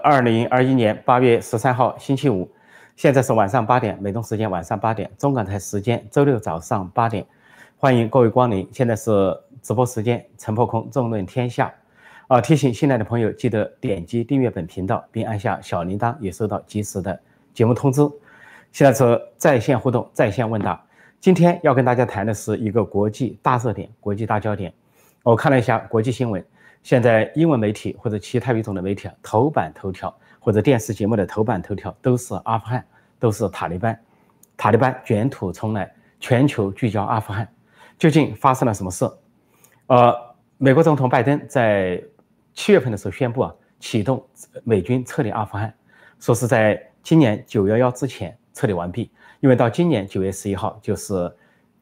二零二一年八月十三号星期五，现在是晚上八点，美东时间晚上八点，中港台时间周六早上八点，欢迎各位光临。现在是直播时间，陈破空纵论天下。啊，提醒新来的朋友记得点击订阅本频道，并按下小铃铛，也收到及时的节目通知。现在是在线互动、在线问答。今天要跟大家谈的是一个国际大热点、国际大焦点。我看了一下国际新闻。现在英文媒体或者其他语种的媒体啊，头版头条或者电视节目的头版头条都是阿富汗，都是塔利班，塔利班卷土重来，全球聚焦阿富汗，究竟发生了什么事？呃，美国总统拜登在七月份的时候宣布啊，启动美军撤离阿富汗，说是在今年九幺幺之前撤离完毕，因为到今年九月十一号就是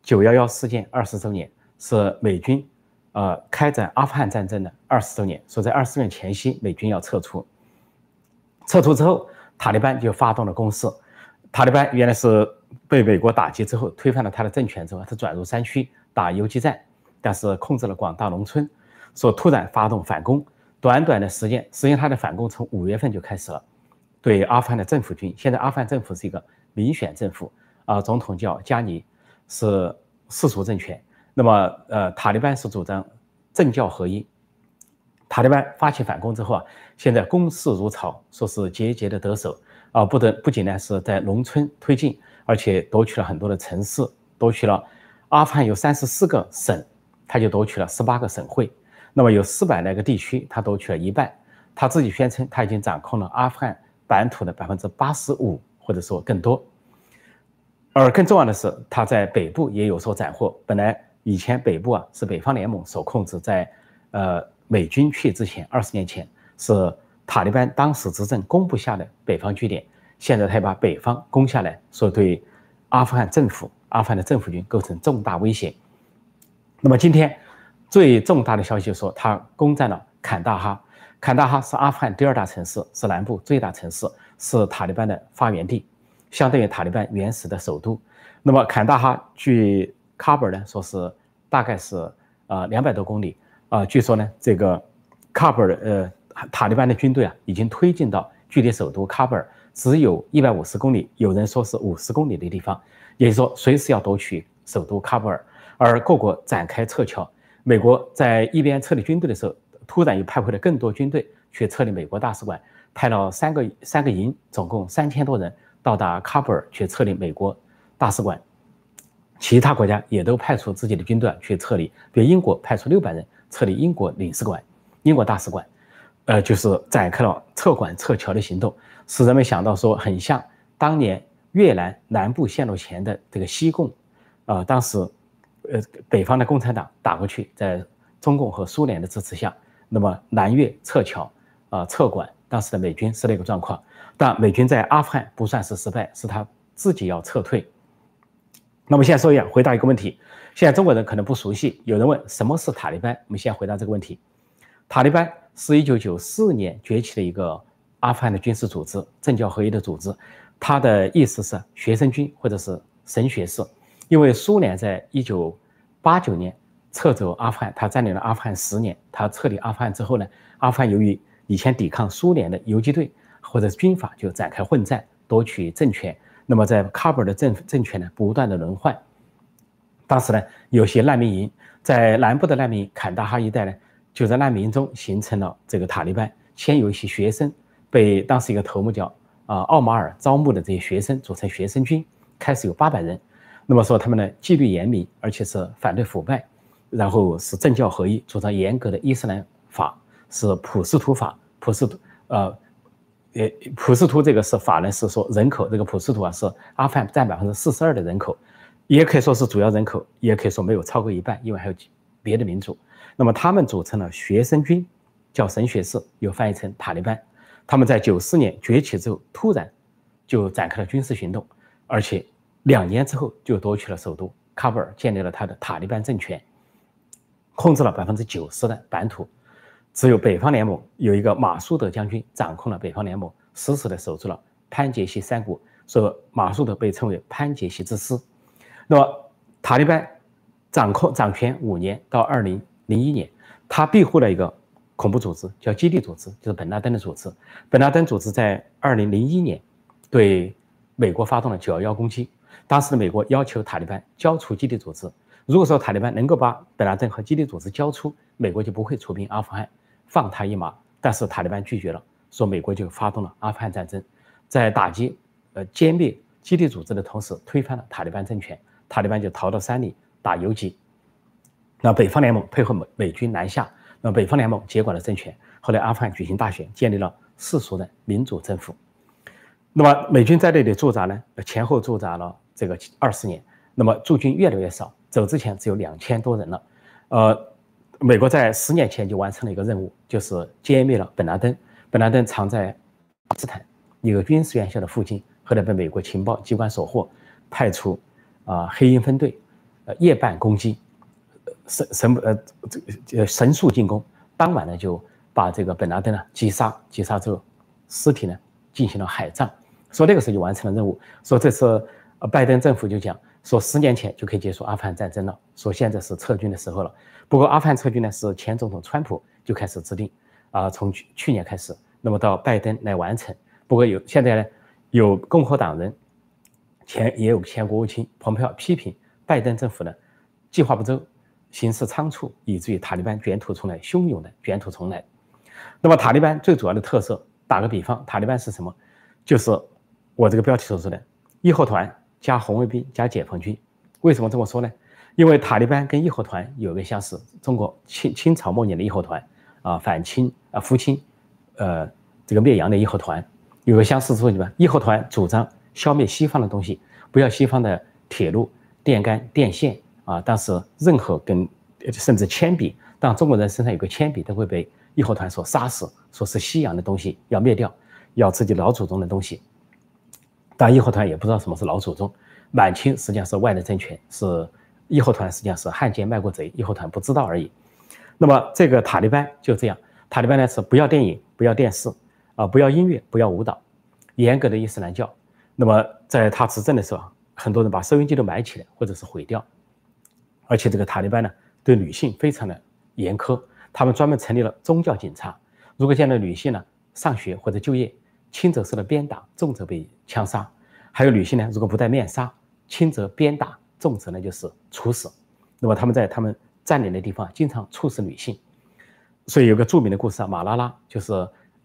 九幺幺事件二十周年，是美军。呃，开展阿富汗战争的二十周年，说在二十年前夕，美军要撤出。撤出之后，塔利班就发动了攻势。塔利班原来是被美国打击之后，推翻了他的政权之后，他转入山区打游击战，但是控制了广大农村，说突然发动反攻。短短的时间，实际上他的反攻从五月份就开始了，对阿富汗的政府军。现在阿富汗政府是一个民选政府，啊，总统叫加尼，是世俗政权。那么，呃，塔利班是主张政教合一。塔利班发起反攻之后啊，现在攻势如潮，说是节节的得手啊，不得不仅呢是在农村推进，而且夺取了很多的城市，夺取了阿富汗有三十四个省，他就夺取了十八个省会。那么有四百来个地区，他夺取了一半。他自己宣称他已经掌控了阿富汗版图的百分之八十五，或者说更多。而更重要的是，他在北部也有所斩获。本来。以前北部啊是北方联盟所控制，在呃美军去之前，二十年前是塔利班当时执政攻不下的北方据点，现在他把北方攻下来，说对阿富汗政府、阿富汗的政府军构成重大威胁。那么今天最重大的消息说，他攻占了坎大哈，坎大哈是阿富汗第二大城市，是南部最大城市，是塔利班的发源地，相当于塔利班原始的首都。那么坎大哈距喀布尔呢，说是大概是呃两百多公里啊。据说呢，这个喀布尔呃塔利班的军队啊，已经推进到距离首都喀布尔只有一百五十公里，有人说是五十公里的地方，也就是说随时要夺取首都喀布尔。而各国展开撤侨，美国在一边撤离军队的时候，突然又派回了更多军队去撤离美国大使馆，派了三个三个营，总共三千多人到达喀布尔去撤离美国大使馆。其他国家也都派出自己的军队去撤离，比如英国派出六百人撤离英国领事馆、英国大使馆，呃，就是展开了撤馆撤侨的行动，使人们想到说，很像当年越南南部陷落前的这个西贡，呃，当时，呃，北方的共产党打过去，在中共和苏联的支持下，那么南越撤侨，啊，撤馆，当时的美军是那个状况，但美军在阿富汗不算是失败，是他自己要撤退。那么现在说一下，回答一个问题。现在中国人可能不熟悉，有人问什么是塔利班？我们先回答这个问题。塔利班是一九九四年崛起的一个阿富汗的军事组织，政教合一的组织。它的意思是学生军或者是神学士。因为苏联在一九八九年撤走阿富汗，他占领了阿富汗十年。他撤离阿富汗之后呢，阿富汗由于以前抵抗苏联的游击队或者是军阀就展开混战，夺取政权。那么在喀布尔的政政权呢，不断的轮换。当时呢，有些难民营在南部的难民营坎大哈一带呢，就在难民营中形成了这个塔利班。先有一些学生被当时一个头目叫啊奥马尔招募的这些学生组成学生军，开始有八百人。那么说他们呢纪律严明，而且是反对腐败，然后是政教合一，主张严格的伊斯兰法，是普什图法，普什图呃。呃，普什图这个是法呢，是说人口这个普什图啊，是阿富汗占百分之四十二的人口，也可以说是主要人口，也可以说没有超过一半，因为还有别的民族。那么他们组成了学生军，叫神学士，又翻译成塔利班。他们在九四年崛起之后，突然就展开了军事行动，而且两年之后就夺取了首都喀布尔，建立了他的塔利班政权，控制了百分之九十的版图。只有北方联盟有一个马苏德将军掌控了北方联盟，死死地守住了潘杰西山谷，所以马苏德被称为潘杰西之师。那么塔利班掌控掌权五年到二零零一年，他庇护了一个恐怖组织，叫基地组织，就是本拉登的组织。本拉登组织在二零零一年对美国发动了九幺幺攻击，当时的美国要求塔利班交出基地组织。如果说塔利班能够把本拉登和基地组织交出，美国就不会出兵阿富汗，放他一马。但是塔利班拒绝了，说美国就发动了阿富汗战争，在打击、呃歼灭基地组织的同时，推翻了塔利班政权。塔利班就逃到山里打游击。那北方联盟配合美美军南下，那北方联盟接管了政权。后来阿富汗举行大选，建立了世俗的民主政府。那么美军在那里驻扎呢，前后驻扎了这个二十年。那么驻军越来越少。走之前只有两千多人了，呃，美国在十年前就完成了一个任务，就是歼灭了本拉登。本拉登藏在巴基斯坦一个军事院校的附近，后来被美国情报机关所获，派出啊黑鹰分队，呃夜半攻击，神神呃这呃神速进攻，当晚呢就把这个本拉登呢击杀，击杀之后尸体呢进行了海葬，说那个时候就完成了任务。说这次拜登政府就讲。说十年前就可以结束阿富汗战争了，说现在是撤军的时候了。不过阿富汗撤军呢是前总统川普就开始制定，啊，从去去年开始，那么到拜登来完成。不过有现在呢，有共和党人，前也有前国务卿蓬佩奥批评拜登政府呢计划不周，行事仓促，以至于塔利班卷土重来，汹涌的卷土重来。那么塔利班最主要的特色，打个比方，塔利班是什么？就是我这个标题所说的义和团。加红卫兵加解放军，为什么这么说呢？因为塔利班跟义和团有个相似，中国清清朝末年的义和团啊，反清啊扶清，呃，这个灭洋的义和团有个相似之处，对吧？义和团主张消灭西方的东西，不要西方的铁路、电杆、电线啊，但是任何跟甚至铅笔，当中国人身上有个铅笔，都会被义和团所杀死，说是西洋的东西要灭掉，要自己老祖宗的东西。但义和团也不知道什么是老祖宗，满清实际上是外来政权，是义和团实际上是汉奸卖国贼，义和团不知道而已。那么这个塔利班就这样，塔利班呢是不要电影，不要电视，啊，不要音乐，不要舞蹈，严格的伊斯兰教。那么在他执政的时候，很多人把收音机都埋起来或者是毁掉，而且这个塔利班呢对女性非常的严苛，他们专门成立了宗教警察，如果见到女性呢上学或者就业。轻则受到鞭打，重则被枪杀。还有女性呢，如果不戴面纱，轻则鞭打，重则呢就是处死。那么他们在他们占领的地方经常处死女性。所以有个著名的故事啊，马拉拉就是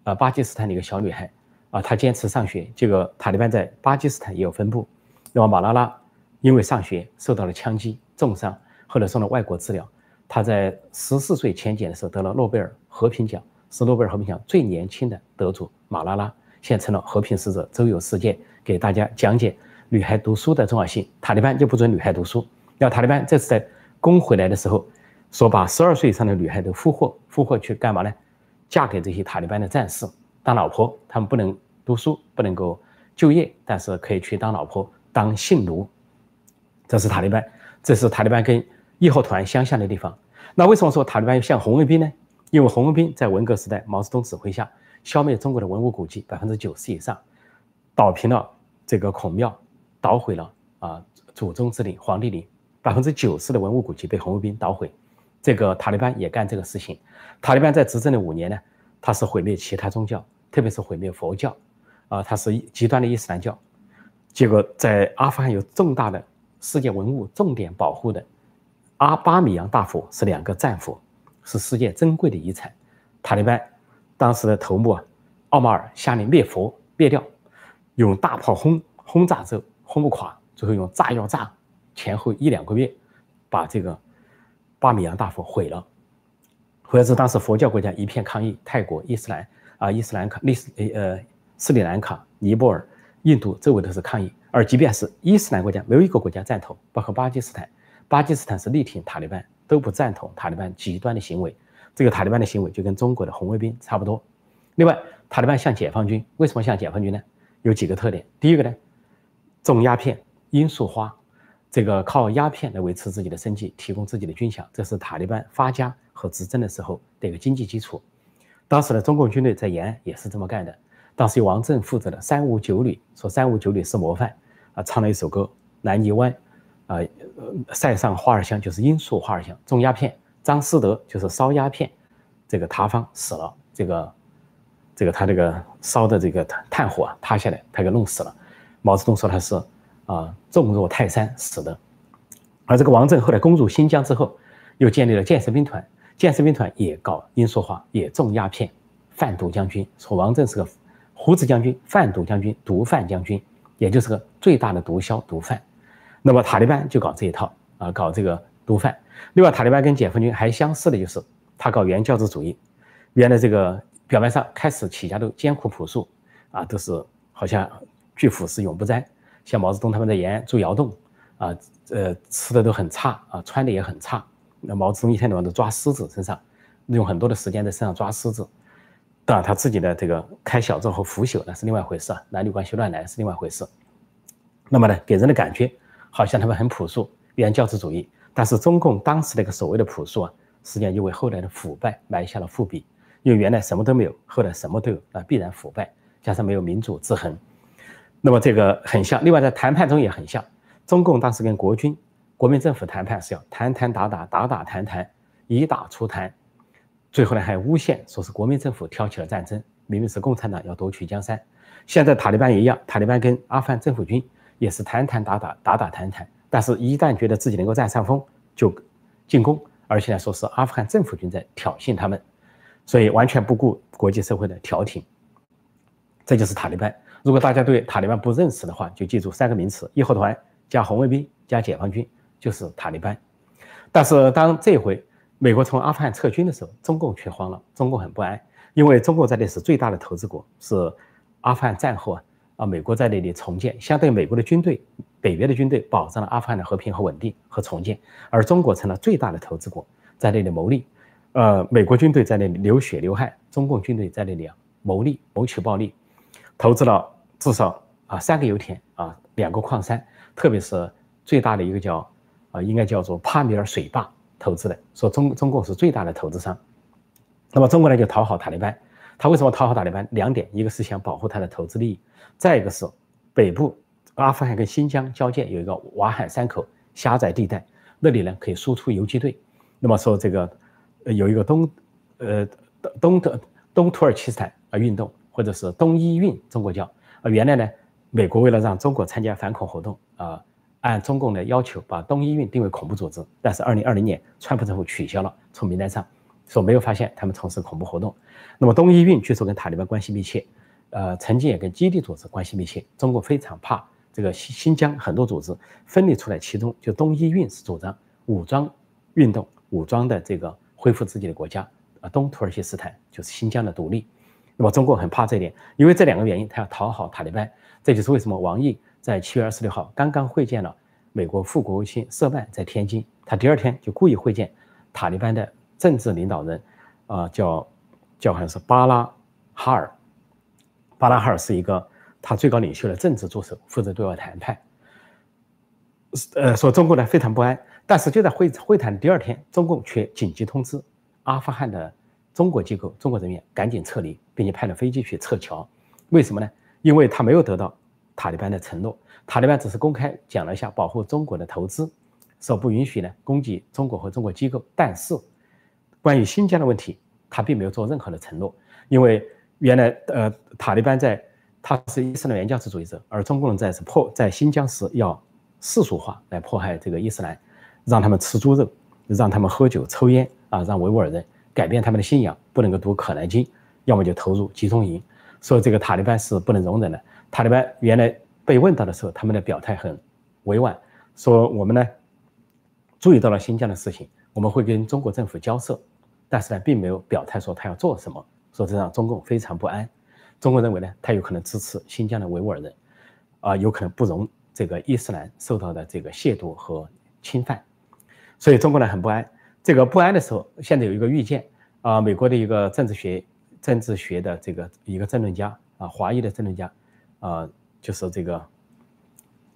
呃巴基斯坦的一个小女孩啊，她坚持上学。这个塔利班在巴基斯坦也有分布。那么马拉拉因为上学受到了枪击重伤，后来送到外国治疗。她在十四岁前检的时候得了诺贝尔和平奖，是诺贝尔和平奖最年轻的得主马拉拉。现成了和平使者，周游世界，给大家讲解女孩读书的重要性。塔利班就不准女孩读书。要塔利班这次在攻回来的时候，说把十二岁以上的女孩都俘获，俘获去干嘛呢？嫁给这些塔利班的战士当老婆。他们不能读书，不能够就业，但是可以去当老婆，当性奴。这是塔利班，这是塔利班跟义和团相像的地方。那为什么说塔利班像红卫兵呢？因为红卫兵在文革时代毛泽东指挥下。消灭中国的文物古迹百分之九十以上，捣平了这个孔庙，捣毁了啊祖宗之陵、皇帝陵，百分之九十的文物古迹被红卫兵捣毁。这个塔利班也干这个事情。塔利班在执政的五年呢，他是毁灭其他宗教，特别是毁灭佛教，啊，他是极端的伊斯兰教。结果在阿富汗有重大的世界文物重点保护的阿巴米扬大佛是两个战佛，是世界珍贵的遗产。塔利班。当时的头目啊，奥马尔下令灭佛灭掉，用大炮轰轰炸之后轰不垮，最后用炸药炸，前后一两个月，把这个巴米扬大佛毁了。或者是当时佛教国家一片抗议，泰国、伊斯兰啊、伊斯兰卡、历斯呃斯里兰卡、尼泊尔、印度周围都是抗议。而即便是伊斯兰国家，没有一个国家赞同，包括巴基斯坦，巴基斯坦是力挺塔利班，都不赞同塔利班极端的行为。这个塔利班的行为就跟中国的红卫兵差不多。另外，塔利班像解放军，为什么像解放军呢？有几个特点。第一个呢，种鸦片、罂粟花，这个靠鸦片来维持自己的生计，提供自己的军饷，这是塔利班发家和执政的时候的一个经济基础。当时的中共军队在延安也是这么干的。当时由王震负责的三五九旅，说三五九旅是模范啊，唱了一首歌《南泥湾》，啊，塞上花儿香，就是罂粟花儿香，种鸦片。张思德就是烧鸦片，这个塌方死了，这个这个他这个烧的这个炭火啊塌下来，他给弄死了。毛泽东说他是啊重若泰山死的。而这个王震后来攻入新疆之后，又建立了建设兵团，建设兵团也搞罂粟化，也种鸦片，贩毒将军说王震是个胡子将军、贩毒将军、毒贩将军，也就是个最大的毒枭、毒贩。那么塔利班就搞这一套啊，搞这个毒贩。另外，塔利班跟解放军还相似的就是，他搞原教旨主义。原来这个表面上开始起家都艰苦朴素啊，都是好像巨腐蚀永不沾。像毛泽东他们在延安住窑洞啊，呃，吃的都很差啊，穿的也很差。那毛泽东一天到晚都抓虱子身上，用很多的时间在身上抓虱子。当然，他自己的这个开小灶和腐朽那是另外一回事啊，男女关系乱来是另外一回事。那么呢，给人的感觉好像他们很朴素，原教旨主义。但是中共当时那个所谓的朴素啊，实际上就为后来的腐败埋下了伏笔。因为原来什么都没有，后来什么都有，那必然腐败，加上没有民主制衡，那么这个很像。另外在谈判中也很像，中共当时跟国军、国民政府谈判是要谈谈打打打打谈谈，以打促谈，最后呢还诬陷说是国民政府挑起了战争，明明是共产党要夺取江山。现在塔利班也一样，塔利班跟阿富汗政府军也是谈谈打打打打谈谈。但是，一旦觉得自己能够占上风，就进攻，而且呢，说是阿富汗政府军在挑衅他们，所以完全不顾国际社会的调停。这就是塔利班。如果大家对塔利班不认识的话，就记住三个名词：义和团加红卫兵加解放军，就是塔利班。但是，当这回美国从阿富汗撤军的时候，中共却慌了，中共很不安，因为中国在那是最大的投资国，是阿富汗战后啊。啊，美国在那里重建，相对美国的军队，北约的军队保障了阿富汗的和平和稳定和重建，而中国成了最大的投资国，在那里牟利。呃，美国军队在那里流血流汗，中共军队在那里啊牟利，谋取暴利，投资了至少啊三个油田啊两个矿山，特别是最大的一个叫啊应该叫做帕米尔水坝投资的，说中中共是最大的投资商。那么中国呢就讨好塔利班。他为什么讨好塔利班？两点，一个是想保护他的投资利益，再一个是北部阿富汗跟新疆交界有一个瓦罕山口狭窄地带，那里呢可以输出游击队。那么说这个有一个东呃东东东土耳其斯坦啊运动，或者是东伊运，中国叫啊原来呢美国为了让中国参加反恐活动啊，按中共的要求把东伊运定为恐怖组织，但是二零二零年川普政府取消了，从名单上。说没有发现他们从事恐怖活动，那么东伊运据说跟塔利班关系密切，呃，曾经也跟基地组织关系密切。中国非常怕这个新新疆很多组织分离出来，其中就东伊运是主张武装运动、武装的这个恢复自己的国家，啊，东土耳其斯坦就是新疆的独立。那么中国很怕这一点，因为这两个原因，他要讨好塔利班。这就是为什么王毅在七月二十六号刚刚会见了美国副国务卿舍曼在天津，他第二天就故意会见塔利班的。政治领导人，啊，叫叫好像是巴拉哈尔，巴拉哈尔是一个他最高领袖的政治助手，负责对外谈判。呃，说中国呢非常不安，但是就在会会谈的第二天，中共却紧急通知阿富汗的中国机构、中国人员赶紧撤离，并且派了飞机去撤侨。为什么呢？因为他没有得到塔利班的承诺，塔利班只是公开讲了一下保护中国的投资，说不允许呢攻击中国和中国机构，但是。关于新疆的问题，他并没有做任何的承诺，因为原来呃塔利班在他是伊斯兰原教旨主义者，而中共人在是迫在新疆时要世俗化来迫害这个伊斯兰，让他们吃猪肉，让他们喝酒抽烟啊，让维吾尔人改变他们的信仰，不能够读可兰经，要么就投入集中营，所以这个塔利班是不能容忍的。塔利班原来被问到的时候，他们的表态很委婉，说我们呢注意到了新疆的事情，我们会跟中国政府交涉。但是呢，并没有表态说他要做什么，说这让中共非常不安。中国认为呢，他有可能支持新疆的维吾尔人，啊，有可能不容这个伊斯兰受到的这个亵渎和侵犯，所以中国呢很不安。这个不安的时候，现在有一个预见啊，美国的一个政治学政治学的这个一个政论家啊，华裔的政论家啊，就是这个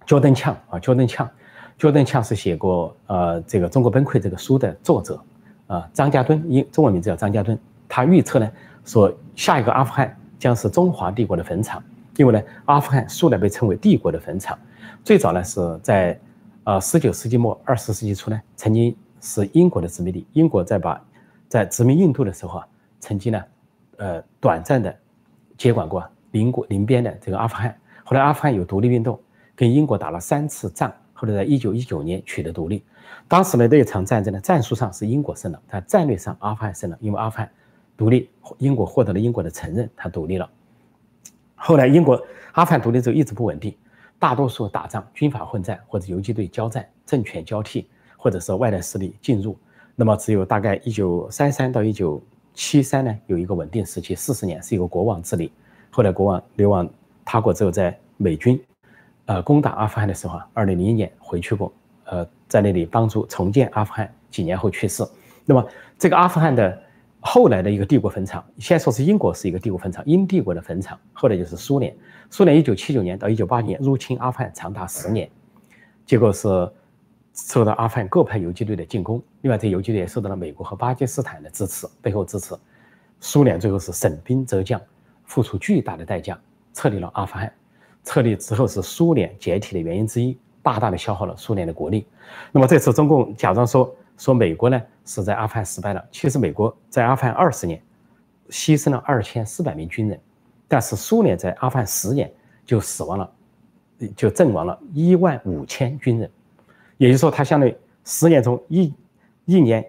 Jordan 强啊，Jordan 强，Jordan 强是写过呃这个《中国崩溃》这个书的作者。啊，张家墩，英中文名字叫张家墩，他预测呢，说下一个阿富汗将是中华帝国的坟场，因为呢，阿富汗素来被称为帝国的坟场，最早呢是在，呃，十九世纪末二十世纪初呢，曾经是英国的殖民地，英国在把在殖民印度的时候啊，曾经呢，呃，短暂的接管过邻国邻边的这个阿富汗。后来阿富汗有独立运动，跟英国打了三次仗，后来在一九一九年取得独立。当时呢那一场战争呢，战术上是英国胜了，但战略上阿富汗胜了，因为阿富汗独立，英国获得了英国的承认，他独立了。后来英国阿富汗独立之后一直不稳定，大多数打仗军阀混战或者游击队交战，政权交替，或者是外来势力进入。那么只有大概一九三三到一九七三呢有一个稳定时期，四十年是一个国王治理。后来国王流亡。他国之后，在美军，呃，攻打阿富汗的时候啊，二零零一年回去过，呃，在那里帮助重建阿富汗。几年后去世。那么，这个阿富汗的后来的一个帝国坟场，先说是英国是一个帝国坟场，英帝国的坟场。后来就是苏联，苏联一九七九年到一九八年入侵阿富汗长达十年，结果是受到阿富汗各派游击队的进攻。另外，这游击队也受到了美国和巴基斯坦的支持，背后支持。苏联最后是省兵折将，付出巨大的代价。撤离了阿富汗，撤离之后是苏联解体的原因之一，大大的消耗了苏联的国力。那么这次中共假装说说美国呢是在阿富汗失败了，其实美国在阿富汗二十年，牺牲了二千四百名军人，但是苏联在阿富汗十年就死亡了，就阵亡了一万五千军人，也就是说，他相当于十年中一一年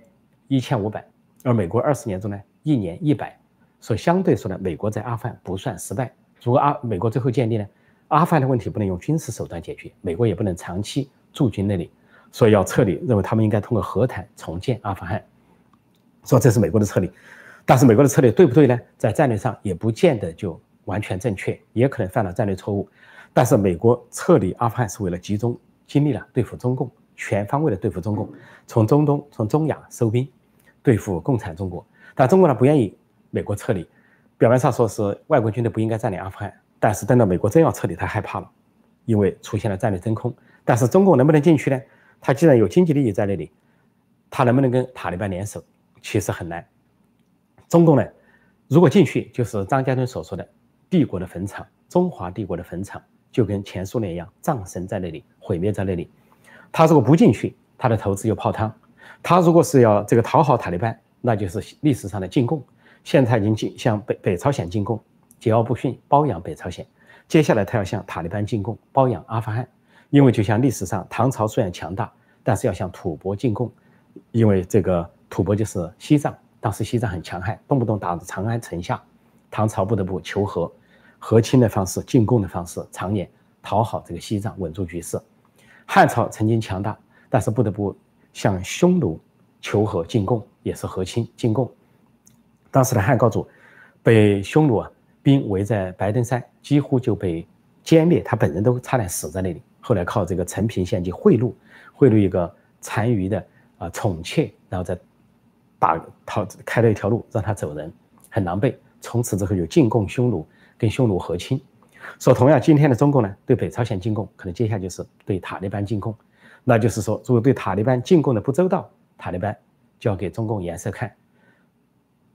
一千五百，而美国二十年中呢一年一百，所以相对说呢，美国在阿富汗不算失败。如果阿美国最后建立呢，阿富汗的问题不能用军事手段解决，美国也不能长期驻军那里，所以要撤离。认为他们应该通过和谈重建阿富汗，说这是美国的撤离，但是美国的撤离对不对呢？在战略上也不见得就完全正确，也可能犯了战略错误。但是美国撤离阿富汗是为了集中精力了对付中共，全方位的对付中共，从中东、从中亚收兵，对付共产中国。但中国呢不愿意美国撤离。表面上说是外国军队不应该占领阿富汗，但是等到美国真要撤离，他害怕了，因为出现了战略真空。但是中共能不能进去呢？他既然有经济利益在那里，他能不能跟塔利班联手？其实很难。中共呢，如果进去，就是张家墩所说的帝国的坟场，中华帝国的坟场，就跟前苏联一样，葬身在那里，毁灭在那里。他如果不进去，他的投资又泡汤。他如果是要这个讨好塔利班，那就是历史上的进贡。现在已经进向北北朝鲜进贡，桀骜不驯，包养北朝鲜。接下来他要向塔利班进贡，包养阿富汗。因为就像历史上唐朝虽然强大，但是要向吐蕃进贡，因为这个吐蕃就是西藏，当时西藏很强悍，动不动打着长安城下，唐朝不得不求和，和亲的方式，进贡的方式，常年讨好这个西藏，稳住局势。汉朝曾经强大，但是不得不向匈奴求和进贡，也是和亲进贡。当时的汉高祖被匈奴啊兵围在白登山，几乎就被歼灭，他本人都差点死在那里。后来靠这个陈平献计贿赂，贿赂一个单于的啊宠妾，然后再打逃开了一条路让他走人，很狼狈。从此之后就进贡匈奴，跟匈奴和亲。说同样，今天的中共呢对北朝鲜进贡，可能接下来就是对塔利班进贡。那就是说，如果对塔利班进贡的不周到，塔利班就要给中共颜色看。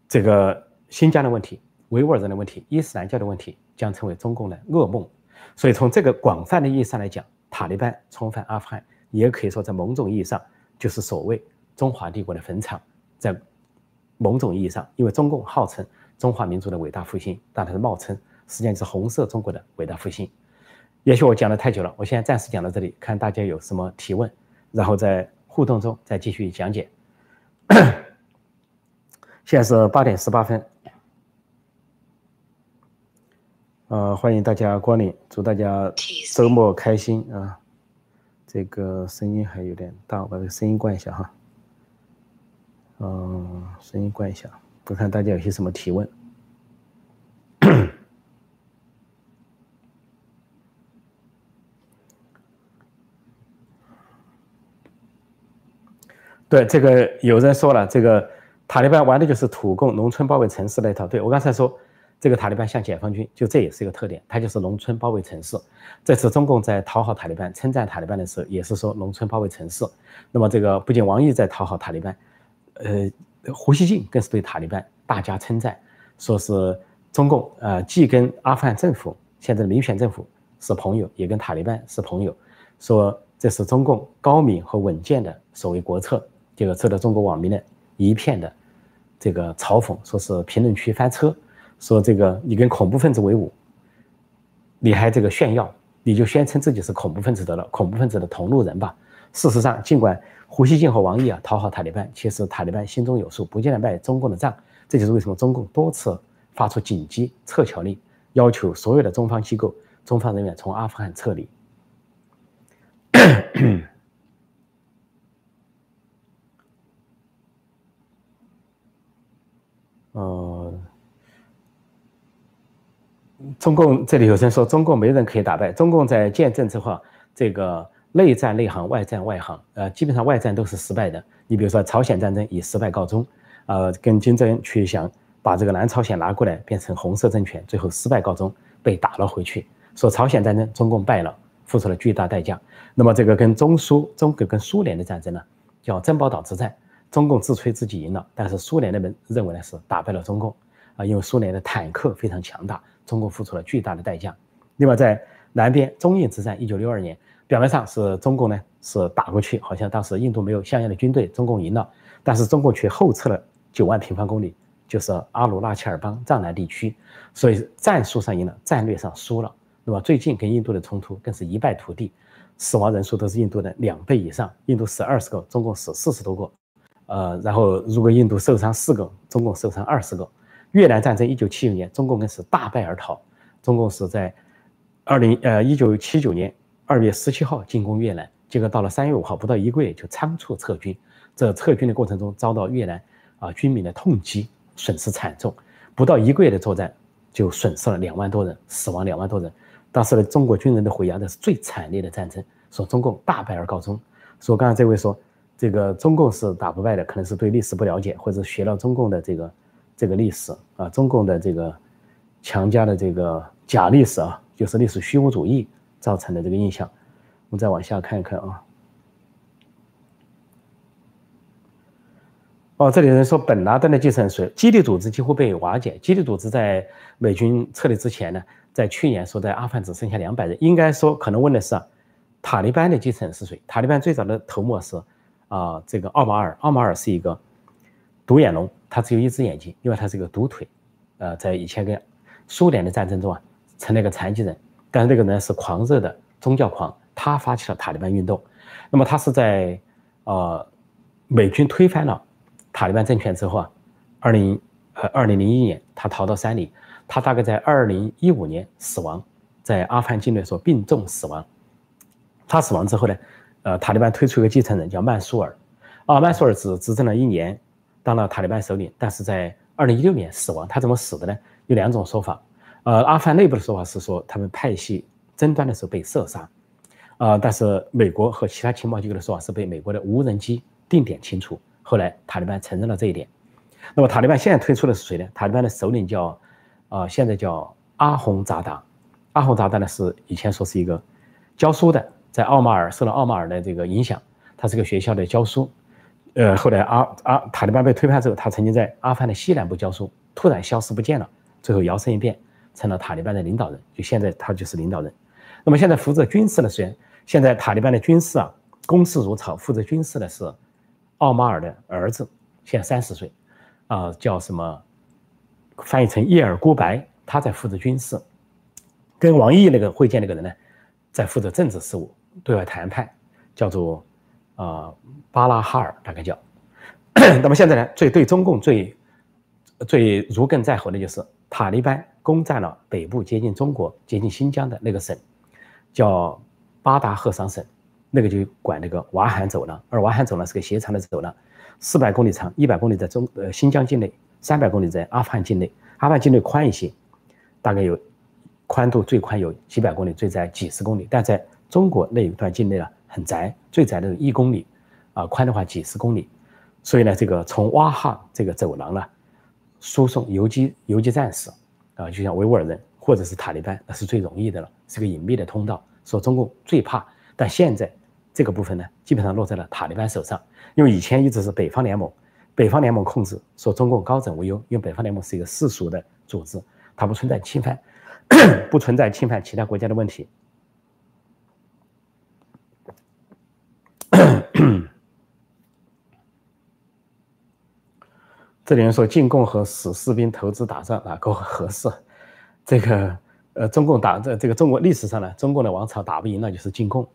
这个新疆的问题、维吾尔人的问题、伊斯兰教的问题将成为中共的噩梦。所以从这个广泛的意义上来讲，塔利班重返阿富汗，也可以说在某种意义上就是所谓中华帝国的坟场。在某种意义上，因为中共号称中华民族的伟大复兴，但它是冒称，实际上是红色中国的伟大复兴。也许我讲的太久了，我现在暂时讲到这里，看大家有什么提问，然后在互动中再继续讲解。现在是八点十八分，呃，欢迎大家光临，祝大家周末开心啊！这个声音还有点大，我把这个声音关一下哈。嗯，声音关一下，我看大家有些什么提问。对，这个有人说了，这个。塔利班玩的就是土共农村包围城市那一套。对我刚才说，这个塔利班像解放军，就这也是一个特点，它就是农村包围城市。这次中共在讨好塔利班、称赞塔利班的时候，也是说农村包围城市。那么这个不仅王毅在讨好塔利班，呃，胡锡进更是对塔利班大加称赞，说是中共呃既跟阿富汗政府现在的民选政府是朋友，也跟塔利班是朋友，说这是中共高明和稳健的所谓国策，这个受到中国网民的。一片的这个嘲讽，说是评论区翻车，说这个你跟恐怖分子为伍，你还这个炫耀，你就宣称自己是恐怖分子的了，恐怖分子的同路人吧。事实上，尽管胡锡进和王毅啊讨好塔利班，其实塔利班心中有数，不见得卖中共的账。这就是为什么中共多次发出紧急撤侨令，要求所有的中方机构、中方人员从阿富汗撤离。呃，中共这里有人说中共没人可以打败。中共在建政之后，这个内战内行，外战外行，呃，基本上外战都是失败的。你比如说朝鲜战争以失败告终，呃，跟金正恩去想把这个南朝鲜拿过来变成红色政权，最后失败告终，被打了回去。说朝鲜战争中共败了，付出了巨大代价。那么这个跟中苏、中国跟苏联的战争呢，叫珍宝岛之战。中共自吹自己赢了，但是苏联那边认为呢是打败了中共啊，因为苏联的坦克非常强大，中共付出了巨大的代价。另外在南边中印之战，一九六二年，表面上是中共呢是打过去，好像当时印度没有像样的军队，中共赢了，但是中共却后撤了九万平方公里，就是阿鲁纳切尔邦藏南地区，所以战术上赢了，战略上输了。那么最近跟印度的冲突更是一败涂地，死亡人数都是印度的两倍以上，印度死二十个，中共死四十多个。呃，然后如果印度受伤四个，中共受伤二十个。越南战争一九七九年，中共更是大败而逃。中共是在二零呃一九七九年二月十七号进攻越南，结果到了三月五号，不到一个月就仓促撤军。这撤军的过程中遭到越南啊军民的痛击，损失惨重。不到一个月的作战就损失了两万多人，死亡两万多人。当时的中国军人的回答，这是最惨烈的战争，说中共大败而告终。说刚才这位说。这个中共是打不败的，可能是对历史不了解，或者学了中共的这个这个历史啊，中共的这个强加的这个假历史啊，就是历史虚无主义造成的这个印象。我们再往下看一看啊。哦，这里人说本拉登的继承谁？基地组织几乎被瓦解。基地组织在美军撤离之前呢，在去年说在阿富汗只剩下两百人。应该说可能问的是塔利班的继承是谁？塔利班最早的头目是。啊，这个奥马尔，奥马尔是一个独眼龙，他只有一只眼睛，因为他是一个独腿，呃，在以前跟苏联的战争中啊，成了一个残疾人。但是这个人是狂热的宗教狂，他发起了塔利班运动。那么他是在呃美军推翻了塔利班政权之后啊，二零呃二零零一年他逃到山里，他大概在二零一五年死亡，在阿富汗境内所病重死亡。他死亡之后呢？呃，塔利班推出一个继承人叫曼苏尔，啊，曼苏尔只执政了一年，当了塔利班首领，但是在二零一六年死亡。他怎么死的呢？有两种说法，呃，阿富汗内部的说法是说他们派系争端的时候被射杀，啊，但是美国和其他情报机构的说法是被美国的无人机定点清除。后来塔利班承认了这一点。那么塔利班现在推出的是谁呢？塔利班的首领叫，啊，现在叫阿洪扎达，阿洪扎达呢是以前说是一个教书的。在奥马尔受了奥马尔的这个影响，他是个学校的教书，呃，后来阿阿塔利班被推翻之后，他曾经在阿富汗的西南部教书，突然消失不见了，最后摇身一变成了塔利班的领导人，就现在他就是领导人。那么现在负责军事的虽然现在塔利班的军事啊攻势如潮，负责军事的是奥马尔的儿子，现在三十岁，啊，叫什么？翻译成叶尔孤白，他在负责军事，跟王毅那个会见那个人呢，在负责政治事务。对外谈判叫做啊巴拉哈尔，大概叫。那么现在呢，最对中共最最如鲠在喉的就是塔利班攻占了北部接近中国、接近新疆的那个省，叫巴达赫桑省，那个就管那个瓦罕走廊，而瓦罕走廊是个斜长的走廊，四百公里长，一百公里在中呃新疆境内，三百公里在阿富汗境内，阿富汗境内宽一些，大概有宽度最宽有几百公里，最窄几十公里，但在中国那一段境内呢很窄，最窄的一公里，啊宽的话几十公里，所以呢这个从瓦哈这个走廊呢输送游击游击战士，啊就像维吾尔人或者是塔利班，那是最容易的了，是个隐秘的通道，说中共最怕。但现在这个部分呢基本上落在了塔利班手上，因为以前一直是北方联盟，北方联盟控制，说中共高枕无忧，因为北方联盟是一个世俗的组织，它不存在侵犯，不存在侵犯其他国家的问题。这里人说进贡和使士兵投资打仗哪个合适？这个呃，中共打这这个中国历史上呢，中共的王朝打不赢那就是进贡，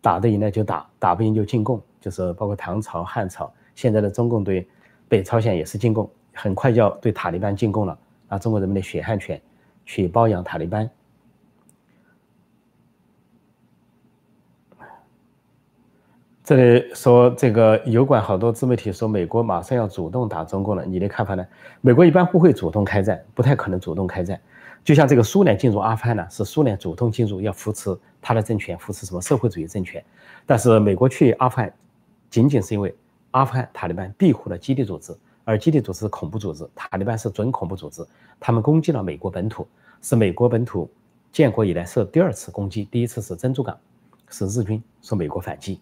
打得赢呢就打，打不赢就进贡，就是包括唐朝、汉朝，现在的中共对北朝鲜也是进贡，很快就要对塔利班进贡了，拿中国人民的血汗钱去包养塔利班。这里说这个油管好多自媒体说美国马上要主动打中共了，你的看法呢？美国一般不会主动开战，不太可能主动开战。就像这个苏联进入阿富汗呢，是苏联主动进入，要扶持他的政权，扶持什么社会主义政权。但是美国去阿富汗，仅仅是因为阿富汗塔利班庇护了基地组织，而基地组织是恐怖组织，塔利班是准恐怖组织，他们攻击了美国本土，是美国本土建国以来是第二次攻击，第一次是珍珠港，是日军说美国反击。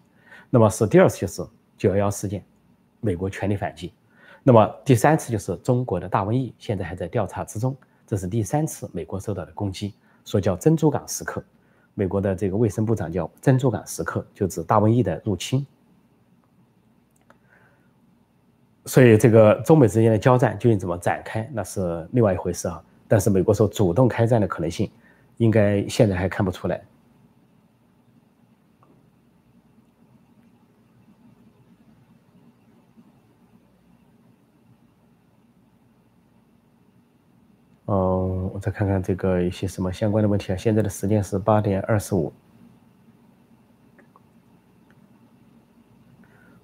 那么是第二次就是九幺幺事件，美国全力反击。那么第三次就是中国的大瘟疫，现在还在调查之中。这是第三次美国受到的攻击，说叫珍珠港时刻。美国的这个卫生部长叫珍珠港时刻，就指大瘟疫的入侵。所以这个中美之间的交战究竟怎么展开，那是另外一回事啊。但是美国说主动开战的可能性，应该现在还看不出来。哦，我再看看这个一些什么相关的问题啊。现在的时间是八点二十五。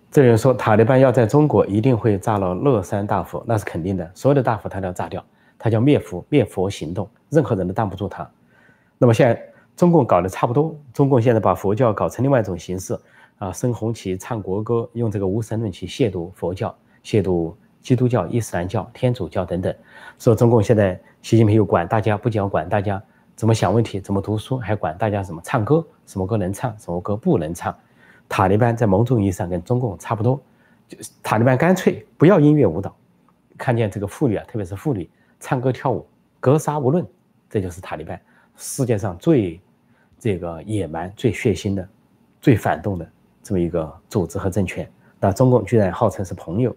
这人说塔利班要在中国一定会炸了乐山大佛，那是肯定的。所有的大佛他都要炸掉，他叫灭佛灭佛行动，任何人都挡不住他。那么现在中共搞得差不多，中共现在把佛教搞成另外一种形式啊，升红旗、唱国歌，用这个无神论去亵渎佛教、亵渎。基督教、伊斯兰教、天主教等等，说中共现在习近平又管大家，不仅要管大家怎么想问题、怎么读书，还管大家怎么唱歌，什么歌能唱，什么歌不能唱。塔利班在某种意义上跟中共差不多，就塔利班干脆不要音乐舞蹈，看见这个妇女啊，特别是妇女唱歌跳舞，格杀勿论，这就是塔利班世界上最这个野蛮、最血腥的、最反动的这么一个组织和政权。那中共居然号称是朋友。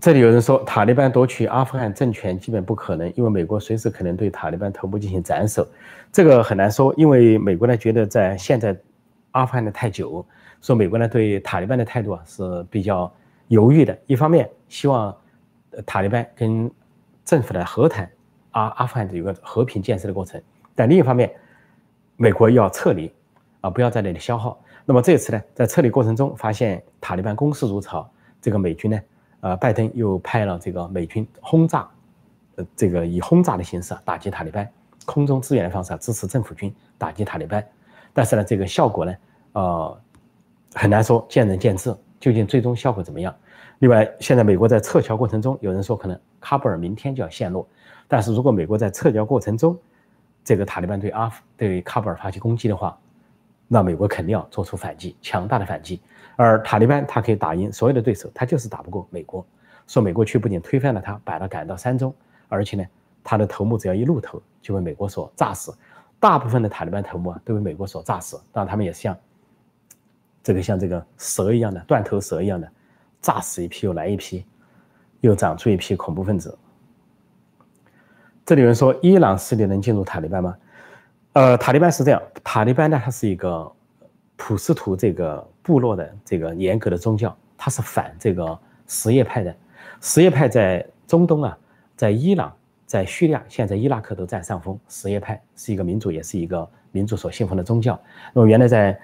这里有人说，塔利班夺取阿富汗政权基本不可能，因为美国随时可能对塔利班头部进行斩首。这个很难说，因为美国呢觉得在现在阿富汗的太久，说美国呢对塔利班的态度啊是比较犹豫的。一方面希望塔利班跟政府的和谈，阿阿富汗有个和平建设的过程，但另一方面，美国要撤离，啊不要在那里消耗。那么这次呢，在撤离过程中发现塔利班攻势如潮，这个美军呢。呃，拜登又派了这个美军轰炸，呃，这个以轰炸的形式打击塔利班，空中支援的方式支持政府军打击塔利班，但是呢，这个效果呢，呃，很难说，见仁见智，究竟最终效果怎么样？另外，现在美国在撤侨过程中，有人说可能喀布尔明天就要陷落，但是如果美国在撤侨过程中，这个塔利班对阿对喀布尔发起攻击的话，那美国肯定要做出反击，强大的反击。而塔利班他可以打赢所有的对手，他就是打不过美国。说美国却不仅推翻了他，把他赶到山中，而且呢，他的头目只要一露头，就被美国所炸死。大部分的塔利班头目啊，都被美国所炸死。当然，他们也像这个像这个蛇一样的断头蛇一样的，炸死一批又来一批，又长出一批恐怖分子。这里有人说，伊朗势力能进入塔利班吗？呃，塔利班是这样，塔利班呢，它是一个普什图这个。部落的这个严格的宗教，它是反这个什叶派的。什叶派在中东啊，在伊朗、在叙利亚、现在伊拉克都占上风。什叶派是一个民族，也是一个民族所信奉的宗教。那么原来在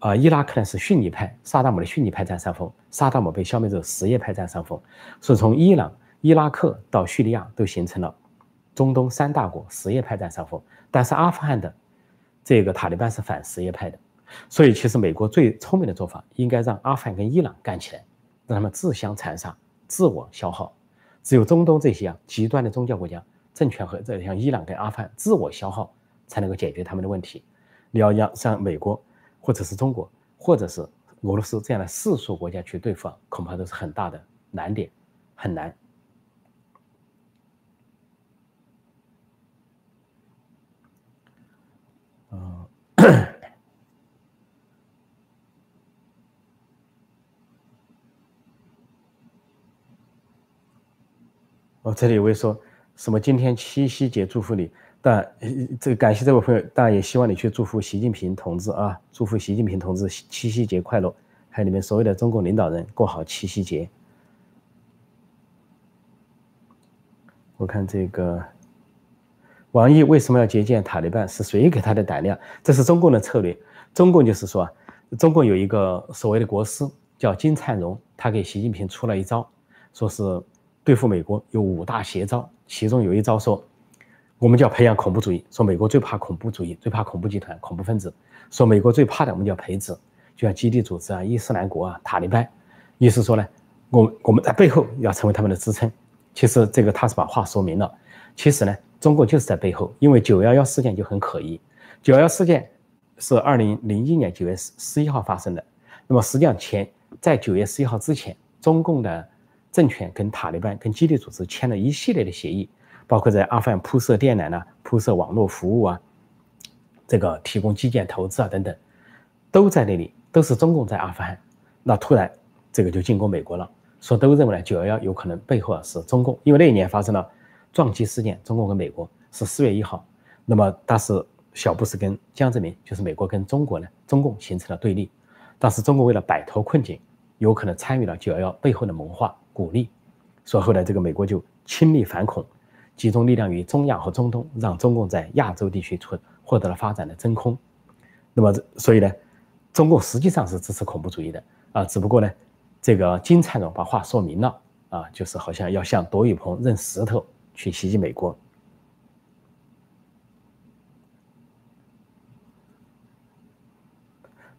啊伊拉克呢是逊尼派，萨达姆的逊尼派占上风。萨达姆被消灭之后，什叶派占上风。所以从伊朗、伊拉克到叙利亚都形成了中东三大国，什叶派占上风。但是阿富汗的这个塔利班是反什叶派的。所以，其实美国最聪明的做法，应该让阿富汗跟伊朗干起来，让他们自相残杀、自我消耗。只有中东这些啊极端的宗教国家政权和这像伊朗跟阿富汗自我消耗，才能够解决他们的问题。你要让像美国，或者是中国，或者是俄罗斯这样的世俗国家去对付，恐怕都是很大的难点，很难。我 这里会说什么？今天七夕节祝福你，但这个感谢这位朋友，但也希望你去祝福习近平同志啊，祝福习近平同志七夕节快乐，还有你们所有的中共领导人过好七夕节。我看这个。王毅为什么要接见塔利班？是谁给他的胆量？这是中共的策略。中共就是说，中共有一个所谓的国师叫金灿荣，他给习近平出了一招，说是对付美国有五大邪招，其中有一招说，我们叫培养恐怖主义，说美国最怕恐怖主义，最怕恐怖集团、恐怖分子，说美国最怕的我们叫培植，就像基地组织啊、伊斯兰国啊、塔利班，意思说呢，我我们在背后要成为他们的支撑。其实这个他是把话说明了。其实呢，中国就是在背后，因为九幺幺事件就很可疑。九幺幺事件是二零零一年九月十十一号发生的。那么实际上前在九月十一号之前，中共的政权跟塔利班、跟基地组织签了一系列的协议，包括在阿富汗铺设电缆啊、铺设网络服务啊，这个提供基建投资啊等等，都在那里，都是中共在阿富汗。那突然这个就进攻美国了。说都认为呢，九幺幺有可能背后啊是中共，因为那一年发生了撞击事件，中共跟美国是四月一号，那么当时小布什跟江泽民就是美国跟中国呢，中共形成了对立，当时中国为了摆脱困境，有可能参与了九幺幺背后的谋划鼓励，所以后来这个美国就倾力反恐，集中力量于中亚和中东，让中共在亚洲地区出获得了发展的真空，那么所以呢，中共实际上是支持恐怖主义的啊，只不过呢。这个金灿荣把话说明了啊，就是好像要向朵雨鹏扔石头去袭击美国。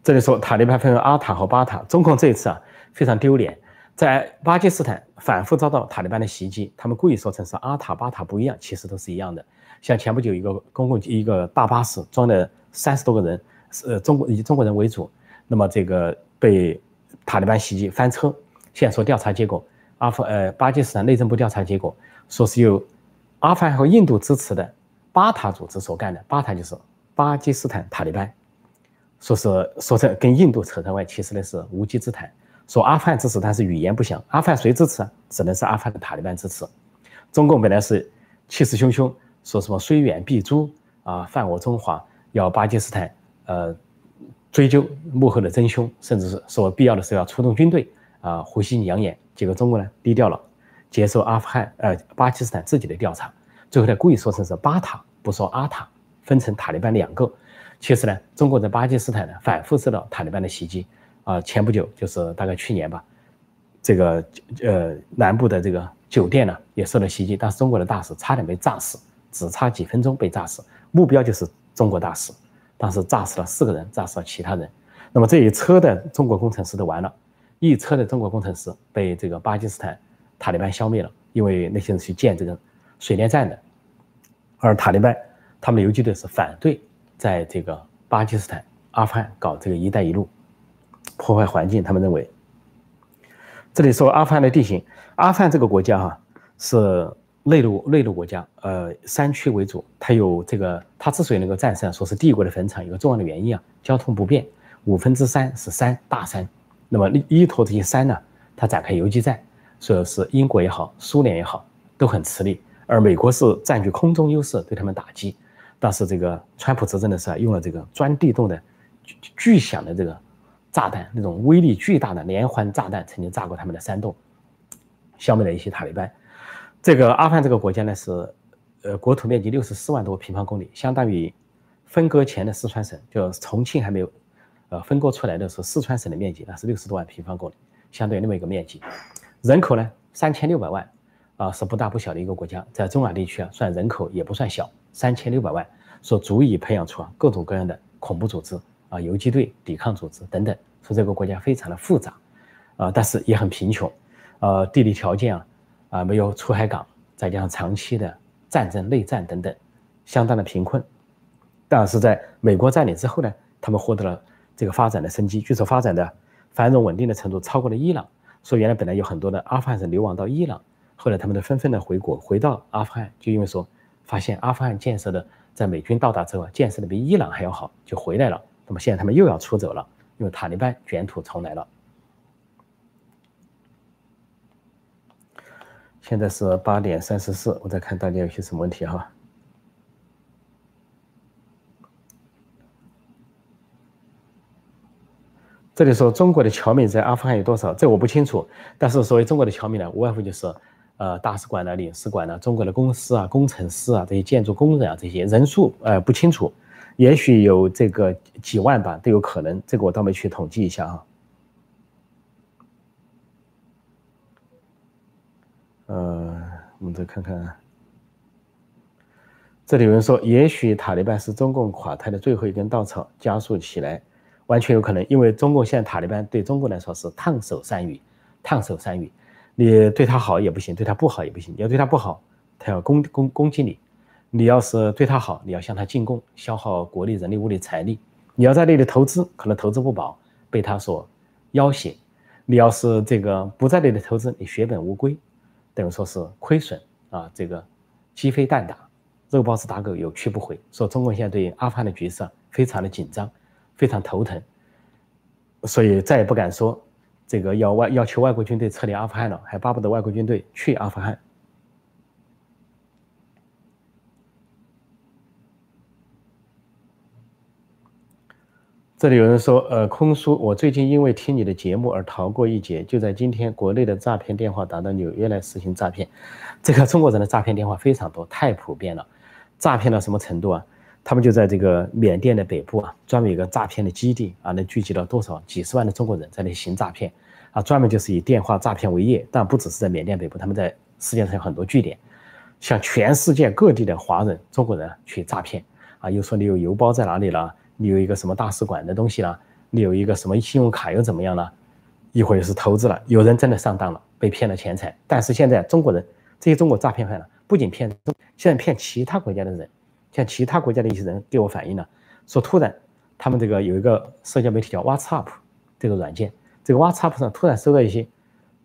这里说塔利班分为阿塔和巴塔，中共这一次啊非常丢脸，在巴基斯坦反复遭到塔利班的袭击，他们故意说成是阿塔巴塔不一样，其实都是一样的。像前不久一个公共一个大巴士装了三十多个人，呃，中国以中国人为主，那么这个被。塔利班袭击翻车，现在说调查结果，阿富呃巴基斯坦内政部调查结果说是由阿富汗和印度支持的巴塔组织所干的，巴塔就是巴基斯坦塔利班，说是说成跟印度扯上关系，其实呢是无稽之谈。说阿富汗支持，但是语言不详，阿富汗谁支持？只能是阿富汗塔利班支持。中共本来是气势汹汹，说什么虽远必诛啊，犯我中华，要巴基斯坦呃。追究幕后的真凶，甚至是说必要的时候要出动军队啊，胡锡扬言。结果中国呢低调了，接受阿富汗呃巴基斯坦自己的调查，最后呢故意说成是巴塔，不说阿塔，分成塔利班两个。其实呢，中国在巴基斯坦呢反复受到塔利班的袭击啊，前不久就是大概去年吧，这个呃南部的这个酒店呢也受到袭击，但是中国的大使差点被炸死，只差几分钟被炸死，目标就是中国大使。当时炸死了四个人，炸死了其他人。那么这一车的中国工程师都完了，一车的中国工程师被这个巴基斯坦塔利班消灭了，因为那些人去建这个水电站的。而塔利班他们游击队是反对在这个巴基斯坦、阿富汗搞这个“一带一路”，破坏环境。他们认为，这里说阿富汗的地形，阿富汗这个国家哈是。内陆内陆国家，呃，山区为主，它有这个，它之所以能够战胜，说是帝国的坟场，有个重要的原因啊，交通不便，五分之三是山大山，那么依托这些山呢，它展开游击战，所以是英国也好，苏联也好，都很吃力，而美国是占据空中优势对他们打击，但是这个川普执政的时候用了这个钻地洞的巨巨响的这个炸弹，那种威力巨大的连环炸弹，曾经炸过他们的山洞，消灭了一些塔利班。这个阿富汗这个国家呢是，呃，国土面积六十四万多平方公里，相当于分割前的四川省，就重庆还没有，呃，分割出来的时候，四川省的面积那是六十多万平方公里，相对那么一个面积，人口呢三千六百万，啊，是不大不小的一个国家，在中亚地区啊，算人口也不算小，三千六百万，说足以培养出啊各种各样的恐怖组织啊，游击队、抵抗组织等等，说这个国家非常的复杂，啊，但是也很贫穷，呃，地理条件啊。啊，没有出海港，再加上长期的战争、内战等等，相当的贫困。但是在美国占领之后呢，他们获得了这个发展的生机，据说发展的繁荣稳定的程度超过了伊朗。说原来本来有很多的阿富汗人流亡到伊朗，后来他们都纷纷的回国，回到阿富汗，就因为说发现阿富汗建设的在美军到达之后啊，建设的比伊朗还要好，就回来了。那么现在他们又要出走了，因为塔利班卷土重来了。现在是八点三十四，我再看大家有些什么问题哈。这里说中国的侨民在阿富汗有多少？这我不清楚。但是所谓中国的侨民呢，无外乎就是呃大使馆呢、领事馆呢、中国的公司啊、工程师啊、这些建筑工人啊，这些人数呃不清楚，也许有这个几万吧，都有可能。这个我倒没去统计一下啊。呃，我们再看看，这里有人说，也许塔利班是中共垮台的最后一根稻草，加速起来。完全有可能，因为中共现在塔利班对中国来说是烫手山芋，烫手山芋，你对他好也不行，对他不好也不行。你要对他不好，他要攻攻攻击你；你要是对他好，你要向他进贡，消耗国力、人力、物力、财力。你要在那里投资，可能投资不保，被他所要挟。你要是这个不在那里投资，你血本无归，等于说是亏损啊！这个鸡飞蛋打，肉包子打狗，有去不回。说中国现在对阿富汗的局势非常的紧张。非常头疼，所以再也不敢说这个要外要求外国军队撤离阿富汗了，还巴不得外国军队去阿富汗。这里有人说，呃，空叔，我最近因为听你的节目而逃过一劫，就在今天，国内的诈骗电话打到纽约来实行诈骗，这个中国人的诈骗电话非常多，太普遍了，诈骗到什么程度啊？他们就在这个缅甸的北部啊，专门有个诈骗的基地啊，能聚集到多少几十万的中国人在那行诈骗啊，专门就是以电话诈骗为业。但不只是在缅甸北部，他们在世界上有很多据点，向全世界各地的华人、中国人去诈骗啊。又说你有邮包在哪里了，你有一个什么大使馆的东西了，你有一个什么信用卡又怎么样了？一会儿又是投资了，有人真的上当了，被骗了钱财。但是现在中国人这些中国诈骗犯呢，不仅骗中，现在骗其他国家的人。像其他国家的一些人给我反映了，说突然他们这个有一个社交媒体叫 WhatsApp 这个软件，这个 WhatsApp 上突然收到一些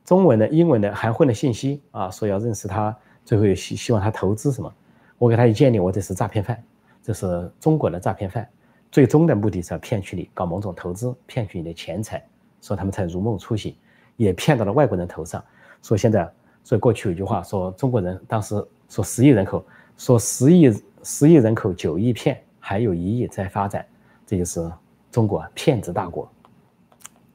中文的、英文的含混的信息啊，说要认识他，最后希希望他投资什么。我给他一建议，我这是诈骗犯，这是中国的诈骗犯，最终的目的是要骗取你搞某种投资，骗取你的钱财，说他们才如梦初醒，也骗到了外国人头上。说现在，所以过去有句话说，中国人当时说十亿人口，说十亿。十亿人口九亿骗，还有一亿在发展，这就是中国骗子大国。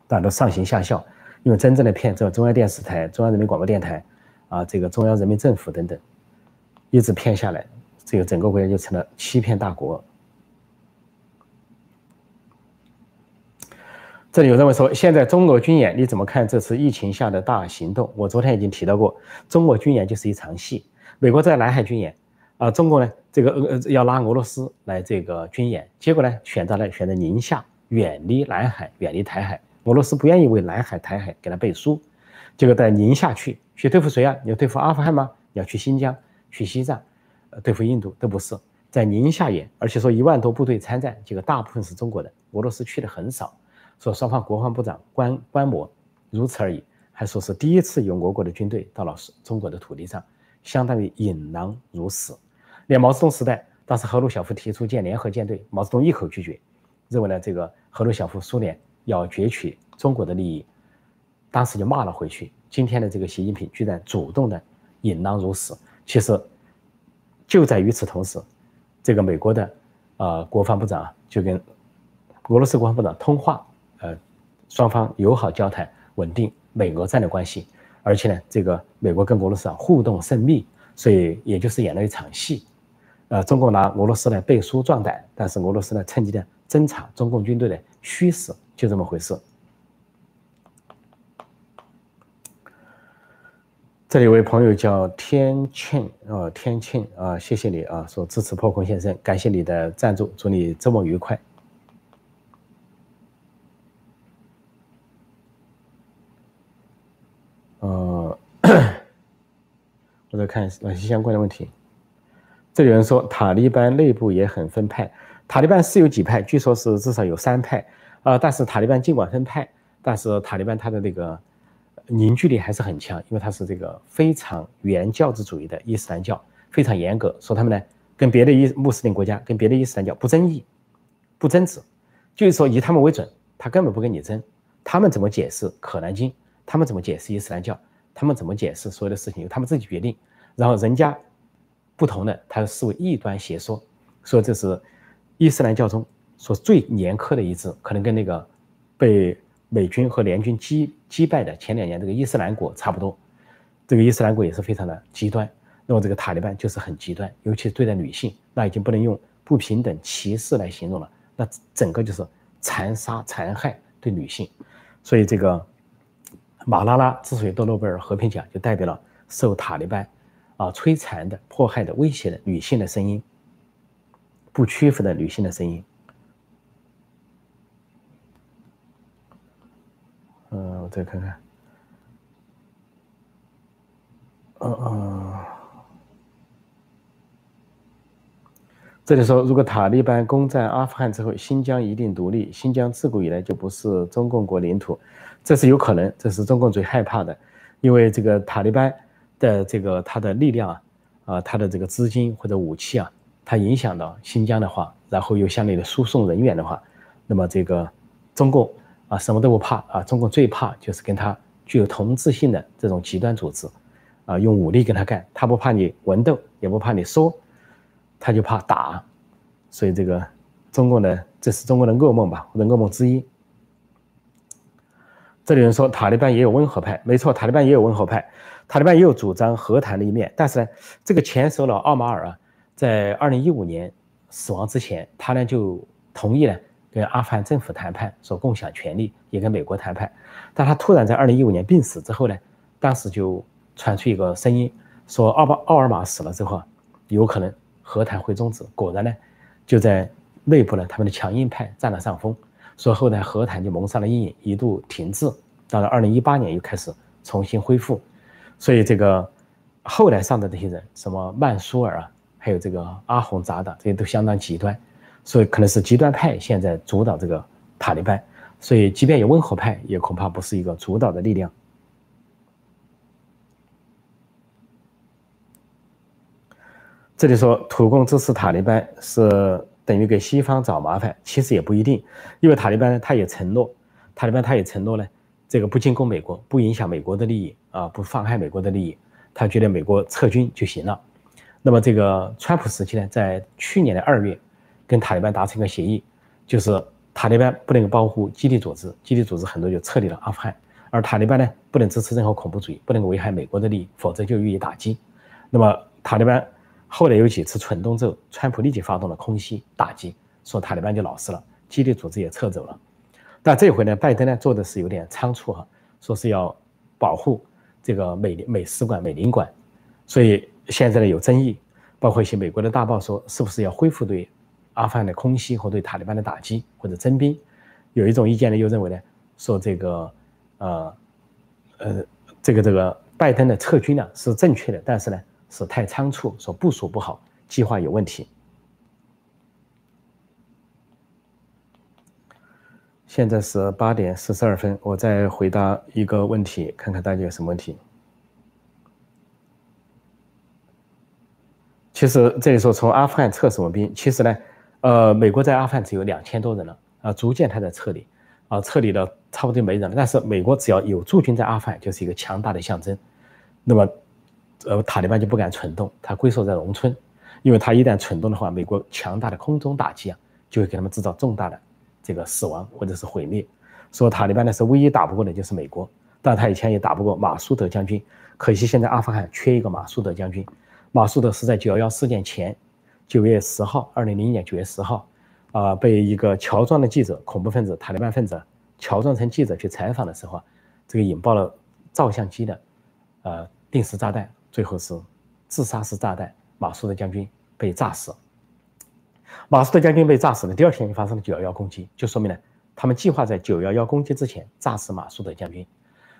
大家都上行下效，因为真正的骗，这中央电视台、中央人民广播电台啊，这个中央人民政府等等，一直骗下来，这个整个国家就成了欺骗大国。这里有人问说，现在中国军演你怎么看这次疫情下的大行动？我昨天已经提到过，中国军演就是一场戏。美国在南海军演。啊，中国呢，这个呃呃要拉俄罗斯来这个军演，结果呢选择了选择宁夏，远离南海，远离台海。俄罗斯不愿意为南海、台海给他背书，结果在宁夏去去对付谁啊？你要对付阿富汗吗？你要去新疆、去西藏，呃，对付印度都不是，在宁夏演，而且说一万多部队参战，结果大部分是中国的，俄罗斯去的很少。说双方国防部长观观摩，如此而已，还说是第一次有俄国的军队到了中国的土地上，相当于引狼入室。连毛泽东时代，当时赫鲁晓夫提出建联合舰队，毛泽东一口拒绝，认为呢这个赫鲁晓夫苏联要攫取中国的利益，当时就骂了回去。今天的这个习近平居然主动的引狼入室，其实就在与此同时，这个美国的呃国防部长就跟俄罗斯国防部长通话，呃，双方友好交谈，稳定美俄战略关系，而且呢，这个美国跟俄罗斯啊互动甚密，所以也就是演了一场戏。呃，中共拿俄罗斯来背书壮胆，但是俄罗斯呢，趁机的侦查中共军队的虚实，就这么回事。这里有位朋友叫天庆啊，天庆啊，谢谢你啊，说支持破空先生，感谢你的赞助，祝你周末愉快。呃，我再看哪些相关的问题。这有人说塔利班内部也很分派，塔利班是有几派，据说是至少有三派，啊，但是塔利班尽管分派，但是塔利班它的那个凝聚力还是很强，因为它是这个非常原教旨主义的伊斯兰教，非常严格，说他们呢跟别的伊穆斯林国家跟别的伊斯兰教不争议，不争执，就是说以他们为准，他根本不跟你争，他们怎么解释可兰经，他们怎么解释伊斯兰教，他们怎么解释所有的事情由他们自己决定。然后人家不同的，他视为异端邪说，说这是伊斯兰教中说最严苛的一支，可能跟那个被美军和联军击击败的前两年这个伊斯兰国差不多。这个伊斯兰国也是非常的极端。那么这个塔利班就是很极端，尤其是对待女性，那已经不能用不平等、歧视来形容了，那整个就是残杀、残害对女性。所以这个马拉拉之所以得诺贝尔和平奖，就代表了受塔利班啊摧残的、迫害的、威胁的女性的声音，不屈服的女性的声音。嗯，我再看看。嗯嗯。这里说，如果塔利班攻占阿富汗之后，新疆一定独立。新疆自古以来就不是中共国领土，这是有可能，这是中共最害怕的，因为这个塔利班的这个他的力量啊，啊，他的这个资金或者武器啊，它影响到新疆的话，然后又向你的输送人员的话，那么这个中共啊什么都不怕啊，中共最怕就是跟他具有同质性的这种极端组织，啊，用武力跟他干，他不怕你文斗，也不怕你说。他就怕打，所以这个中共呢这是中国的噩梦吧，或者噩梦之一。这里人说塔利班也有温和派，没错，塔利班也有温和派，塔利班也有主张和谈的一面。但是呢，这个前首脑奥马尔啊，在二零一五年死亡之前，他呢就同意呢跟阿富汗政府谈判，说共享权力，也跟美国谈判。但他突然在二零一五年病死之后呢，当时就传出一个声音，说奥巴奥尔玛死了之后啊，有可能。和谈会终止，果然呢，就在内部呢，他们的强硬派占了上风，所以后来和谈就蒙上了阴影，一度停滞。到了二零一八年又开始重新恢复，所以这个后来上的这些人，什么曼苏尔啊，还有这个阿洪扎的，这些都相当极端，所以可能是极端派现在主导这个塔利班，所以即便有温和派，也恐怕不是一个主导的力量。这里说土共支持塔利班是等于给西方找麻烦，其实也不一定，因为塔利班，他也承诺，塔利班他也承诺呢，这个不进攻美国，不影响美国的利益啊，不妨害美国的利益，他觉得美国撤军就行了。那么这个川普时期呢，在去年的二月，跟塔利班达成一个协议，就是塔利班不能保护基地组织，基地组织很多就撤离了阿富汗，而塔利班呢，不能支持任何恐怖主义，不能危害美国的利益，否则就予以打击。那么塔利班。后来有几次蠢动之后，川普立即发动了空袭打击，说塔利班就老实了，基地组织也撤走了。但这回呢，拜登呢做的是有点仓促哈，说是要保护这个美美使馆、美领馆，所以现在呢有争议，包括一些美国的大报说是不是要恢复对阿富汗的空袭和对塔利班的打击或者征兵。有一种意见呢又认为呢，说这个呃呃这个这个拜登的撤军呢是正确的，但是呢。是太仓促，说部署不好，计划有问题。现在是八点四十二分，我再回答一个问题，看看大家有什么问题。其实这里说从阿富汗撤什么兵，其实呢，呃，美国在阿富汗只有两千多人了，啊，逐渐他在撤离，啊，撤离了差不多就没人了。但是美国只要有驻军在阿富汗，就是一个强大的象征。那么。呃，塔利班就不敢蠢动，他龟缩在农村，因为他一旦蠢动的话，美国强大的空中打击啊，就会给他们制造重大的这个死亡或者是毁灭。说塔利班呢是唯一打不过的就是美国，但他以前也打不过马苏德将军，可惜现在阿富汗缺一个马苏德将军。马苏德是在九幺幺事件前，九月十号，二零零一年九月十号，啊，被一个乔装的记者，恐怖分子、塔利班分子乔装成记者去采访的时候，这个引爆了照相机的，呃，定时炸弹。最后是自杀式炸弹，马苏德将军被炸死。马苏德将军被炸死的第二天就发生了九幺幺攻击，就说明了他们计划在九幺幺攻击之前炸死马苏德将军。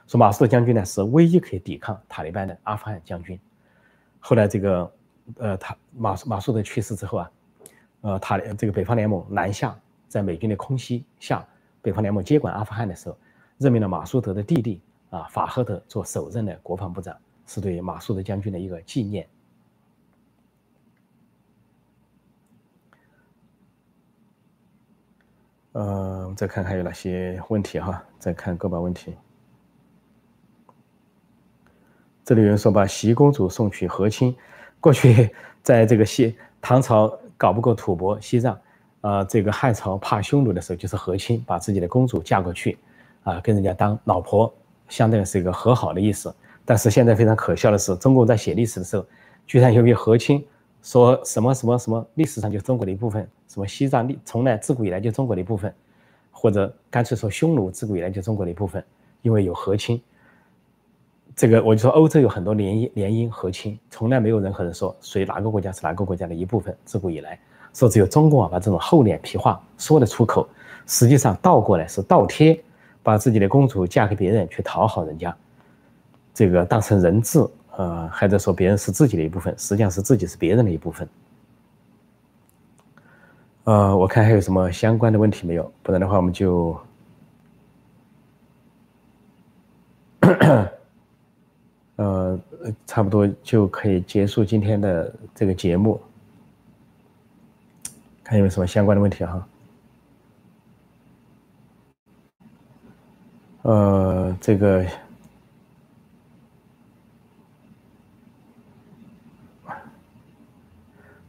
说马苏德将军呢是唯一可以抵抗塔利班的阿富汗将军。后来这个呃，他马马苏德去世之后啊，呃，塔这个北方联盟南下，在美军的空袭下，北方联盟接管阿富汗的时候，任命了马苏德的弟弟啊法赫德做首任的国防部长。是对马苏德将军的一个纪念。嗯，再看看有哪些问题哈，再看个把问题。这里有人说把习公主送去和亲，过去在这个西唐朝搞不过吐蕃、西藏，啊，这个汉朝怕匈奴的时候就是和亲，把自己的公主嫁过去，啊，跟人家当老婆，相当于是一个和好的意思。但是现在非常可笑的是，中共在写历史的时候，居然由于和亲，说什么什么什么历史上就是中国的一部分，什么西藏历从来自古以来就中国的一部分，或者干脆说匈奴自古以来就中国的一部分，因为有和亲。这个我就说，欧洲有很多联姻联姻和亲，从来没有任何人说谁哪个国家是哪个国家的一部分。自古以来，说只有中共啊，把这种厚脸皮话说得出口，实际上倒过来是倒贴，把自己的公主嫁给别人去讨好人家，这个当成人质，呃，还在说别人是自己的一部分，实际上是自己是别人的一部分。呃，我看还有什么相关的问题没有？不然的话，我们就。呃，差不多就可以结束今天的这个节目。看有没有什么相关的问题哈？呃，这个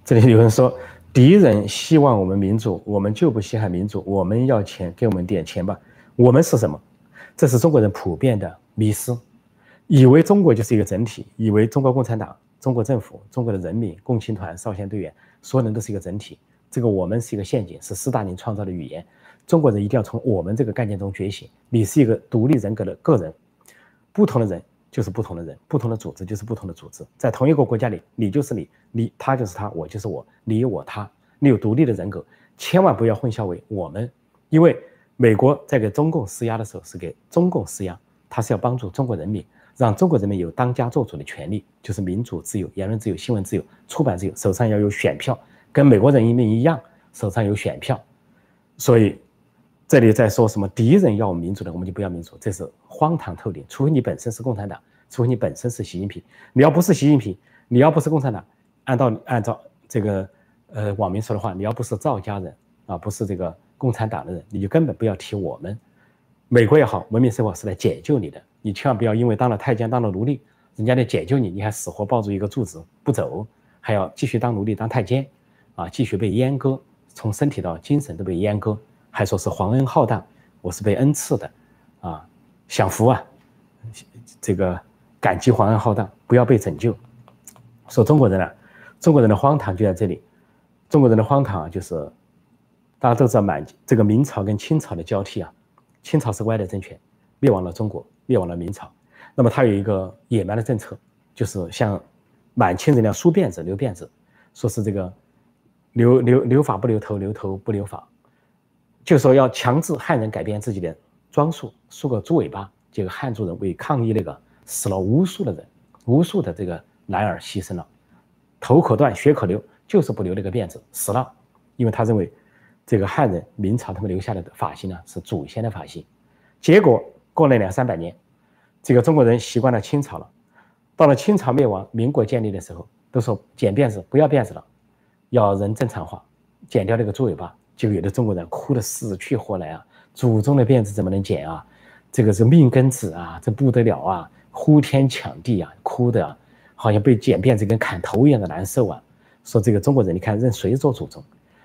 这里有人说，敌人希望我们民主，我们就不稀罕民主，我们要钱，给我们点钱吧。我们是什么？这是中国人普遍的迷失。以为中国就是一个整体，以为中国共产党、中国政府、中国的人民、共青团、少先队员，所有人都是一个整体。这个我们是一个陷阱，是斯大林创造的语言。中国人一定要从我们这个概念中觉醒。你是一个独立人格的个人，不同的人就是不同的人，不同的组织就是不同的组织。在同一个国家里，你就是你，你他就是他，我就是我，你我他，你有独立的人格，千万不要混淆为我们。因为美国在给中共施压的时候是给中共施压，他是要帮助中国人民。让中国人民有当家作主的权利，就是民主、自由、言论自由、新闻自由、出版自由，手上要有选票，跟美国人民一样，手上有选票。所以，这里在说什么敌人要民主的，我们就不要民主，这是荒唐透顶。除非你本身是共产党，除非你本身是习近平。你要不是习近平，你要不是共产党，按照按照这个呃网民说的话，你要不是赵家人啊，不是这个共产党的人，你就根本不要提我们。美国也好，文明社会是来解救你的。你千万不要因为当了太监、当了奴隶，人家来解救你，你还死活抱住一个柱子不走，还要继续当奴隶、当太监，啊，继续被阉割，从身体到精神都被阉割，还说是皇恩浩荡，我是被恩赐的，啊，享福啊，这个感激皇恩浩荡，不要被拯救。说中国人啊，中国人的荒唐就在这里，中国人的荒唐啊就是大家都知道满这个明朝跟清朝的交替啊，清朝是歪的政权，灭亡了中国。灭亡了明朝，那么他有一个野蛮的政策，就是像满清人那样梳辫子、留辫子，说是这个留留留法不留头，留头不留法就说要强制汉人改变自己的装束，梳个猪尾巴。这个汉族人为抗议那个死了无数的人，无数的这个男儿牺牲了，头可断，血可流，就是不留那个辫子，死了，因为他认为这个汉人明朝他们留下来的发型呢是祖先的发型，结果。过了两三百年，这个中国人习惯了清朝了。到了清朝灭亡、民国建立的时候，都说剪辫子不要辫子了，要人正常化，剪掉那个猪尾巴。就有的中国人哭得死去活来啊！祖宗的辫子怎么能剪啊？这个是命根子啊，这不得了啊！呼天抢地啊，哭的好像被剪辫子跟砍头一样的难受啊！说这个中国人，你看认谁做祖宗？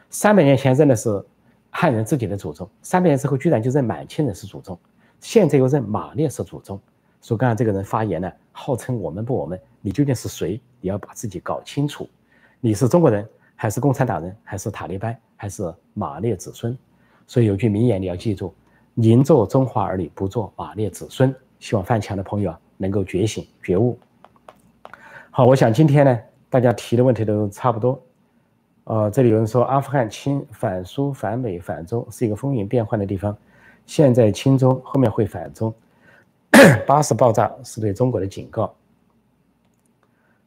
三百年前认的是汉人自己的祖宗，三百年之后居然就认满清人是祖宗。现在又认马列是祖宗，说刚才这个人发言呢，号称我们不我们，你究竟是谁？你要把自己搞清楚，你是中国人还是共产党人，还是塔利班，还是马列子孙？所以有句名言你要记住：宁做中华儿女，不做马列子孙。希望翻墙的朋友啊能够觉醒觉悟。好，我想今天呢，大家提的问题都差不多。呃，这里有人说阿富汗亲反苏反美反中是一个风云变幻的地方。现在亲中，后面会反中，巴士爆炸是对中国的警告。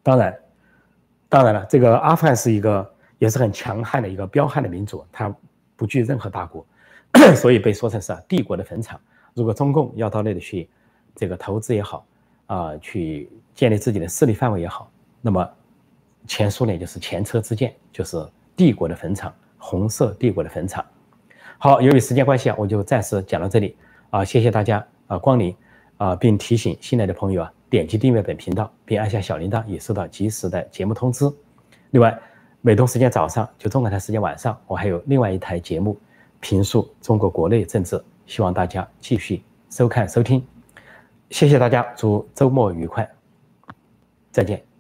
当然，当然了，这个阿富汗是一个也是很强悍的一个彪悍的民族，它不惧任何大国，所以被说成是帝国的坟场。如果中共要到那里去，这个投资也好，啊，去建立自己的势力范围也好，那么前苏联就是前车之鉴，就是帝国的坟场，红色帝国的坟场。好，由于时间关系啊，我就暂时讲到这里啊，谢谢大家啊光临啊，并提醒新来的朋友啊，点击订阅本频道，并按下小铃铛，也收到及时的节目通知。另外，美东时间早上，就中国台时间晚上，我还有另外一台节目，评述中国国内政治，希望大家继续收看收听。谢谢大家，祝周末愉快，再见。